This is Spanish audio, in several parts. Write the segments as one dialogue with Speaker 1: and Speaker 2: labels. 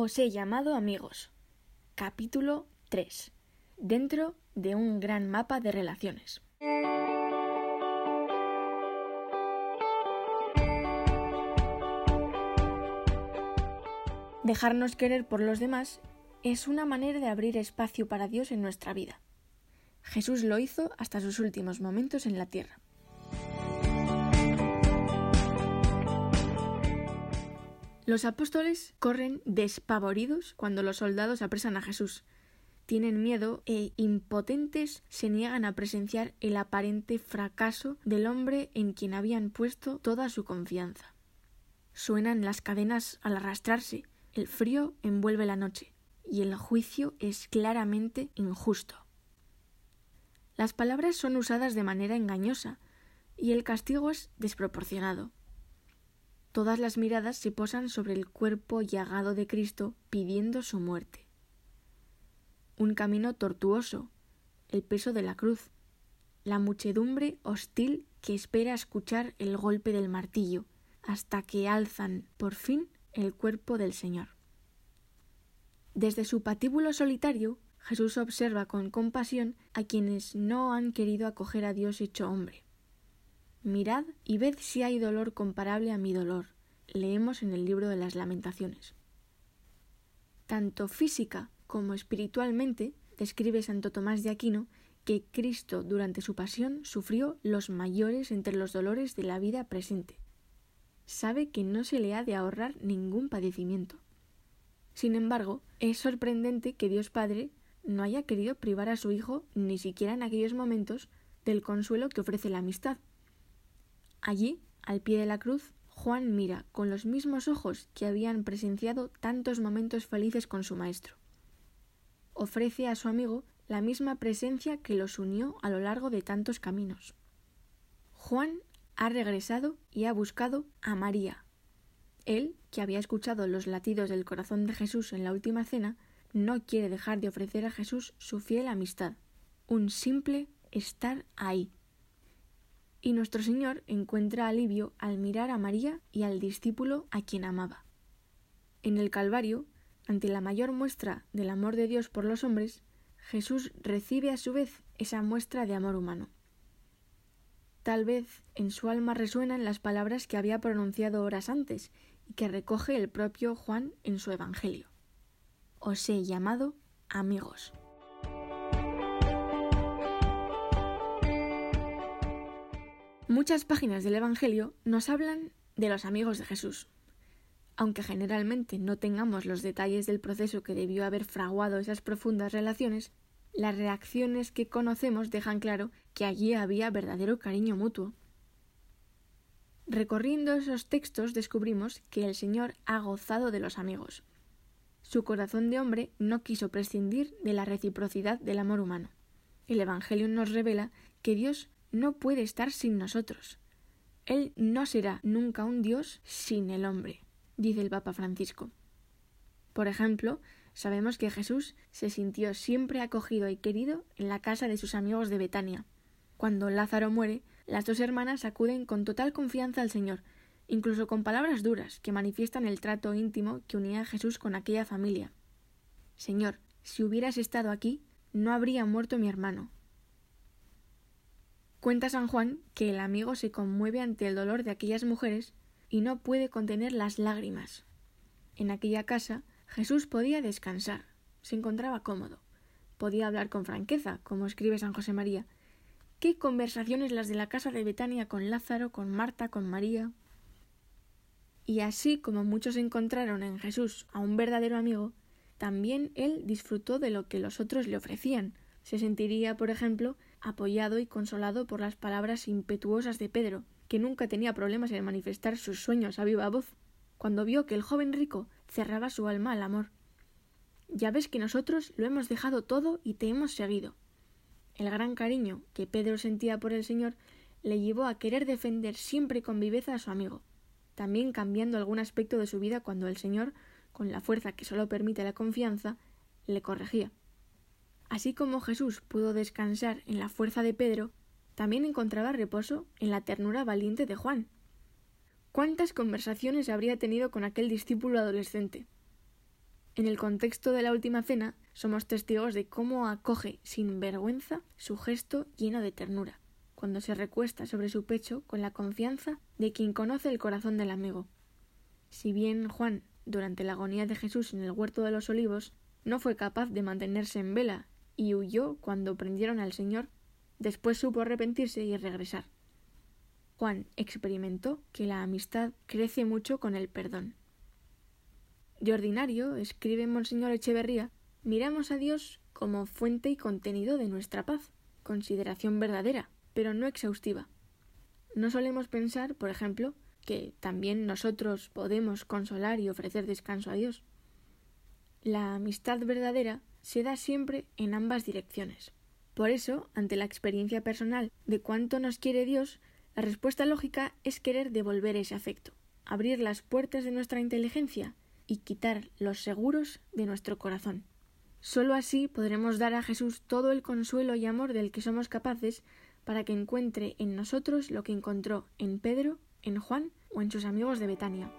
Speaker 1: Os he llamado amigos. Capítulo 3. Dentro de un gran mapa de relaciones. Dejarnos querer por los demás es una manera de abrir espacio para Dios en nuestra vida. Jesús lo hizo hasta sus últimos momentos en la tierra. Los apóstoles corren despavoridos cuando los soldados apresan a Jesús. Tienen miedo e impotentes se niegan a presenciar el aparente fracaso del hombre en quien habían puesto toda su confianza. Suenan las cadenas al arrastrarse, el frío envuelve la noche, y el juicio es claramente injusto. Las palabras son usadas de manera engañosa, y el castigo es desproporcionado. Todas las miradas se posan sobre el cuerpo llagado de Cristo pidiendo su muerte. Un camino tortuoso, el peso de la cruz, la muchedumbre hostil que espera escuchar el golpe del martillo, hasta que alzan, por fin, el cuerpo del Señor. Desde su patíbulo solitario, Jesús observa con compasión a quienes no han querido acoger a Dios hecho hombre. Mirad y ved si hay dolor comparable a mi dolor, leemos en el libro de las lamentaciones. Tanto física como espiritualmente, describe Santo Tomás de Aquino que Cristo durante su pasión sufrió los mayores entre los dolores de la vida presente. Sabe que no se le ha de ahorrar ningún padecimiento. Sin embargo, es sorprendente que Dios Padre no haya querido privar a su Hijo, ni siquiera en aquellos momentos, del consuelo que ofrece la amistad. Allí, al pie de la cruz, Juan mira con los mismos ojos que habían presenciado tantos momentos felices con su maestro. Ofrece a su amigo la misma presencia que los unió a lo largo de tantos caminos. Juan ha regresado y ha buscado a María. Él, que había escuchado los latidos del corazón de Jesús en la última cena, no quiere dejar de ofrecer a Jesús su fiel amistad, un simple estar ahí y nuestro Señor encuentra alivio al mirar a María y al discípulo a quien amaba. En el Calvario, ante la mayor muestra del amor de Dios por los hombres, Jesús recibe a su vez esa muestra de amor humano. Tal vez en su alma resuenan las palabras que había pronunciado horas antes y que recoge el propio Juan en su Evangelio. Os he llamado amigos. Muchas páginas del Evangelio nos hablan de los amigos de Jesús. Aunque generalmente no tengamos los detalles del proceso que debió haber fraguado esas profundas relaciones, las reacciones que conocemos dejan claro que allí había verdadero cariño mutuo. Recorriendo esos textos descubrimos que el Señor ha gozado de los amigos. Su corazón de hombre no quiso prescindir de la reciprocidad del amor humano. El Evangelio nos revela que Dios no puede estar sin nosotros. Él no será nunca un Dios sin el hombre, dice el Papa Francisco. Por ejemplo, sabemos que Jesús se sintió siempre acogido y querido en la casa de sus amigos de Betania. Cuando Lázaro muere, las dos hermanas acuden con total confianza al Señor, incluso con palabras duras que manifiestan el trato íntimo que unía a Jesús con aquella familia. Señor, si hubieras estado aquí, no habría muerto mi hermano. Cuenta San Juan que el amigo se conmueve ante el dolor de aquellas mujeres y no puede contener las lágrimas. En aquella casa Jesús podía descansar, se encontraba cómodo, podía hablar con franqueza, como escribe San José María. ¿Qué conversaciones las de la casa de Betania con Lázaro, con Marta, con María? Y así como muchos encontraron en Jesús a un verdadero amigo, también él disfrutó de lo que los otros le ofrecían. Se sentiría, por ejemplo, apoyado y consolado por las palabras impetuosas de Pedro, que nunca tenía problemas en manifestar sus sueños a viva voz, cuando vio que el joven rico cerraba su alma al amor. Ya ves que nosotros lo hemos dejado todo y te hemos seguido. El gran cariño que Pedro sentía por el Señor le llevó a querer defender siempre con viveza a su amigo, también cambiando algún aspecto de su vida cuando el Señor, con la fuerza que solo permite la confianza, le corregía. Así como Jesús pudo descansar en la fuerza de Pedro, también encontraba reposo en la ternura valiente de Juan. ¿Cuántas conversaciones habría tenido con aquel discípulo adolescente? En el contexto de la última cena, somos testigos de cómo acoge sin vergüenza su gesto lleno de ternura, cuando se recuesta sobre su pecho con la confianza de quien conoce el corazón del amigo. Si bien Juan, durante la agonía de Jesús en el huerto de los olivos, no fue capaz de mantenerse en vela y huyó cuando prendieron al Señor, después supo arrepentirse y regresar. Juan experimentó que la amistad crece mucho con el perdón. De ordinario, escribe Monseñor Echeverría, miramos a Dios como fuente y contenido de nuestra paz, consideración verdadera, pero no exhaustiva. No solemos pensar, por ejemplo, que también nosotros podemos consolar y ofrecer descanso a Dios. La amistad verdadera se da siempre en ambas direcciones. Por eso, ante la experiencia personal de cuánto nos quiere Dios, la respuesta lógica es querer devolver ese afecto, abrir las puertas de nuestra inteligencia y quitar los seguros de nuestro corazón. Solo así podremos dar a Jesús todo el consuelo y amor del que somos capaces para que encuentre en nosotros lo que encontró en Pedro, en Juan o en sus amigos de Betania.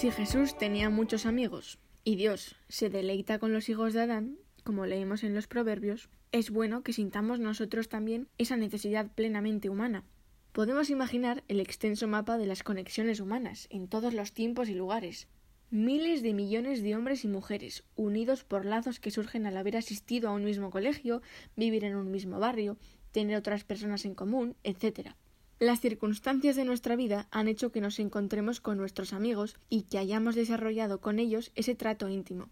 Speaker 1: Si Jesús tenía muchos amigos y Dios se deleita con los hijos de Adán, como leemos en los Proverbios, es bueno que sintamos nosotros también esa necesidad plenamente humana. Podemos imaginar el extenso mapa de las conexiones humanas en todos los tiempos y lugares. Miles de millones de hombres y mujeres, unidos por lazos que surgen al haber asistido a un mismo colegio, vivir en un mismo barrio, tener otras personas en común, etc. Las circunstancias de nuestra vida han hecho que nos encontremos con nuestros amigos y que hayamos desarrollado con ellos ese trato íntimo.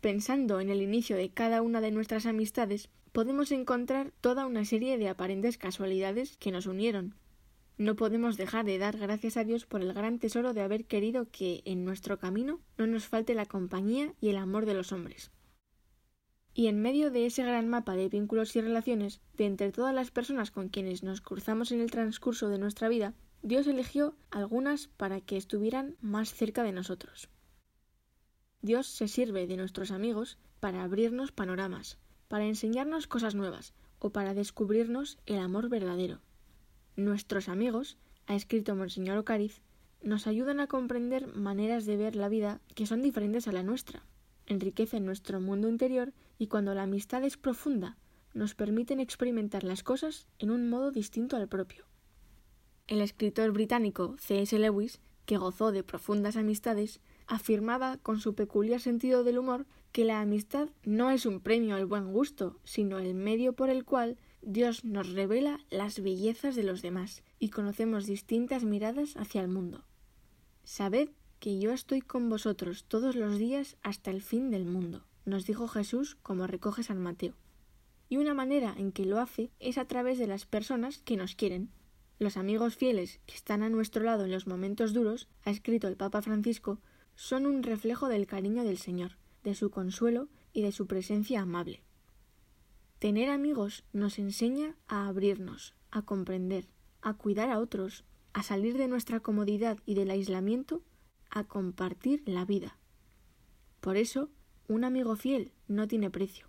Speaker 1: Pensando en el inicio de cada una de nuestras amistades, podemos encontrar toda una serie de aparentes casualidades que nos unieron. No podemos dejar de dar gracias a Dios por el gran tesoro de haber querido que en nuestro camino no nos falte la compañía y el amor de los hombres. Y en medio de ese gran mapa de vínculos y relaciones, de entre todas las personas con quienes nos cruzamos en el transcurso de nuestra vida, Dios eligió algunas para que estuvieran más cerca de nosotros. Dios se sirve de nuestros amigos para abrirnos panoramas, para enseñarnos cosas nuevas o para descubrirnos el amor verdadero. Nuestros amigos, ha escrito Monseñor Ocariz, nos ayudan a comprender maneras de ver la vida que son diferentes a la nuestra, enriquecen nuestro mundo interior y cuando la amistad es profunda, nos permiten experimentar las cosas en un modo distinto al propio. El escritor británico C. S. Lewis, que gozó de profundas amistades, afirmaba con su peculiar sentido del humor que la amistad no es un premio al buen gusto, sino el medio por el cual Dios nos revela las bellezas de los demás y conocemos distintas miradas hacia el mundo. Sabed que yo estoy con vosotros todos los días hasta el fin del mundo, nos dijo Jesús como recoge San Mateo. Y una manera en que lo hace es a través de las personas que nos quieren. Los amigos fieles que están a nuestro lado en los momentos duros, ha escrito el Papa Francisco, son un reflejo del cariño del Señor, de su consuelo y de su presencia amable. Tener amigos nos enseña a abrirnos, a comprender, a cuidar a otros, a salir de nuestra comodidad y del aislamiento, a compartir la vida. Por eso, un amigo fiel no tiene precio.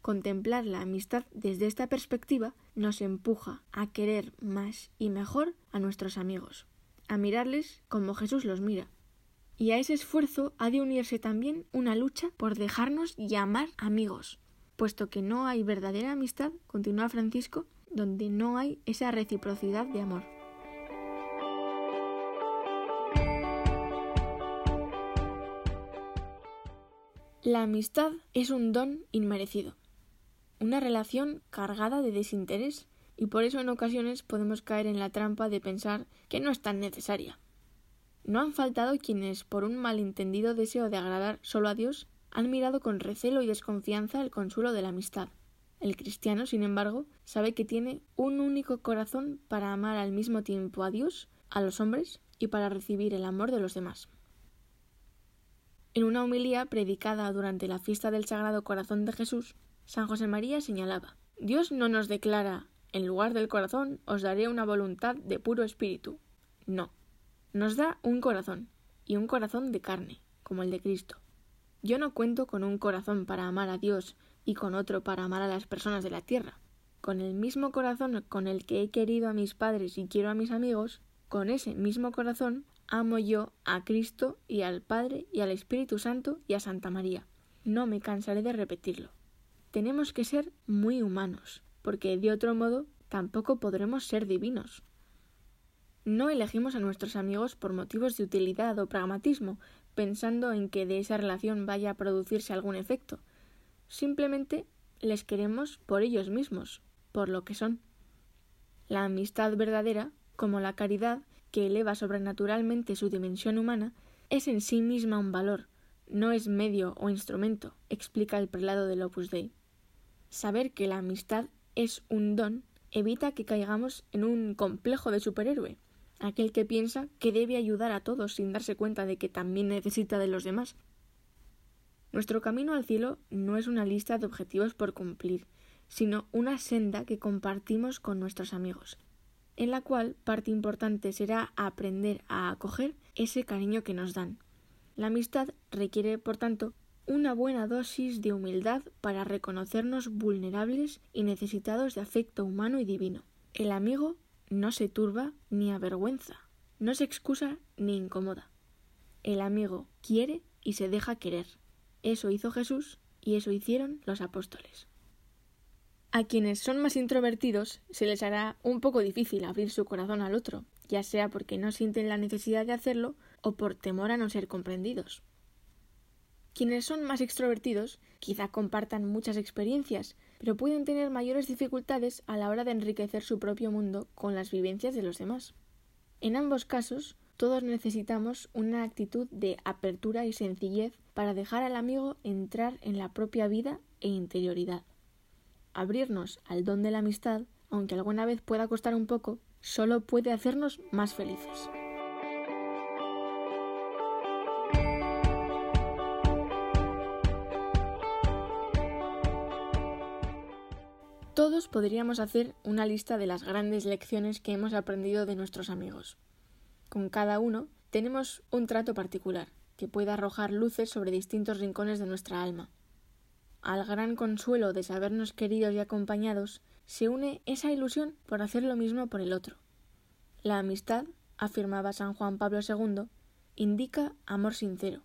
Speaker 1: Contemplar la amistad desde esta perspectiva nos empuja a querer más y mejor a nuestros amigos, a mirarles como Jesús los mira, y a ese esfuerzo ha de unirse también una lucha por dejarnos llamar amigos, puesto que no hay verdadera amistad, continúa Francisco, donde no hay esa reciprocidad de amor. La amistad es un don inmerecido, una relación cargada de desinterés, y por eso en ocasiones podemos caer en la trampa de pensar que no es tan necesaria. No han faltado quienes, por un malentendido deseo de agradar solo a Dios, han mirado con recelo y desconfianza el consuelo de la amistad. El cristiano, sin embargo, sabe que tiene un único corazón para amar al mismo tiempo a Dios, a los hombres y para recibir el amor de los demás. En una homilía predicada durante la fiesta del Sagrado Corazón de Jesús, San José María señalaba Dios no nos declara en lugar del corazón os daré una voluntad de puro espíritu. No, nos da un corazón, y un corazón de carne, como el de Cristo. Yo no cuento con un corazón para amar a Dios y con otro para amar a las personas de la tierra. con el mismo corazón con el que he querido a mis padres y quiero a mis amigos, con ese mismo corazón amo yo a Cristo y al Padre y al Espíritu Santo y a Santa María. No me cansaré de repetirlo. Tenemos que ser muy humanos, porque de otro modo tampoco podremos ser divinos. No elegimos a nuestros amigos por motivos de utilidad o pragmatismo, pensando en que de esa relación vaya a producirse algún efecto. Simplemente les queremos por ellos mismos, por lo que son. La amistad verdadera, como la caridad, que eleva sobrenaturalmente su dimensión humana, es en sí misma un valor, no es medio o instrumento, explica el prelado del Opus Dei. Saber que la amistad es un don evita que caigamos en un complejo de superhéroe, aquel que piensa que debe ayudar a todos sin darse cuenta de que también necesita de los demás. Nuestro camino al cielo no es una lista de objetivos por cumplir, sino una senda que compartimos con nuestros amigos, en la cual parte importante será aprender a acoger ese cariño que nos dan. La amistad requiere, por tanto, una buena dosis de humildad para reconocernos vulnerables y necesitados de afecto humano y divino. El amigo no se turba ni avergüenza, no se excusa ni incomoda. El amigo quiere y se deja querer. Eso hizo Jesús y eso hicieron los apóstoles. A quienes son más introvertidos se les hará un poco difícil abrir su corazón al otro, ya sea porque no sienten la necesidad de hacerlo o por temor a no ser comprendidos. Quienes son más extrovertidos quizá compartan muchas experiencias, pero pueden tener mayores dificultades a la hora de enriquecer su propio mundo con las vivencias de los demás. En ambos casos, todos necesitamos una actitud de apertura y sencillez para dejar al amigo entrar en la propia vida e interioridad. Abrirnos al don de la amistad, aunque alguna vez pueda costar un poco, solo puede hacernos más felices. Todos podríamos hacer una lista de las grandes lecciones que hemos aprendido de nuestros amigos. Con cada uno tenemos un trato particular, que puede arrojar luces sobre distintos rincones de nuestra alma. Al gran consuelo de sabernos queridos y acompañados se une esa ilusión por hacer lo mismo por el otro. La amistad, afirmaba San Juan Pablo II, indica amor sincero,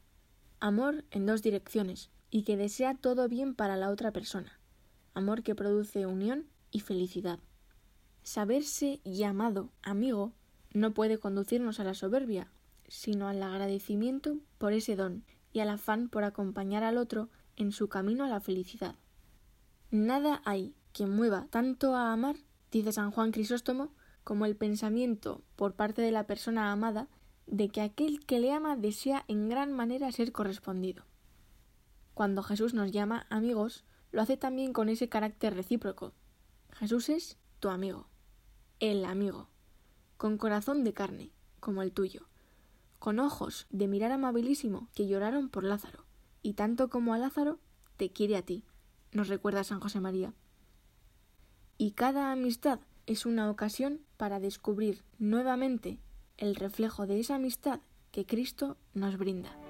Speaker 1: amor en dos direcciones y que desea todo bien para la otra persona, amor que produce unión y felicidad. Saberse llamado amigo no puede conducirnos a la soberbia, sino al agradecimiento por ese don y al afán por acompañar al otro en su camino a la felicidad. Nada hay que mueva tanto a amar, dice San Juan Crisóstomo, como el pensamiento por parte de la persona amada de que aquel que le ama desea en gran manera ser correspondido. Cuando Jesús nos llama amigos, lo hace también con ese carácter recíproco. Jesús es tu amigo, el amigo, con corazón de carne, como el tuyo, con ojos de mirar amabilísimo que lloraron por Lázaro, y tanto como a Lázaro, te quiere a ti, nos recuerda San José María. Y cada amistad es una ocasión para descubrir nuevamente el reflejo de esa amistad que Cristo nos brinda.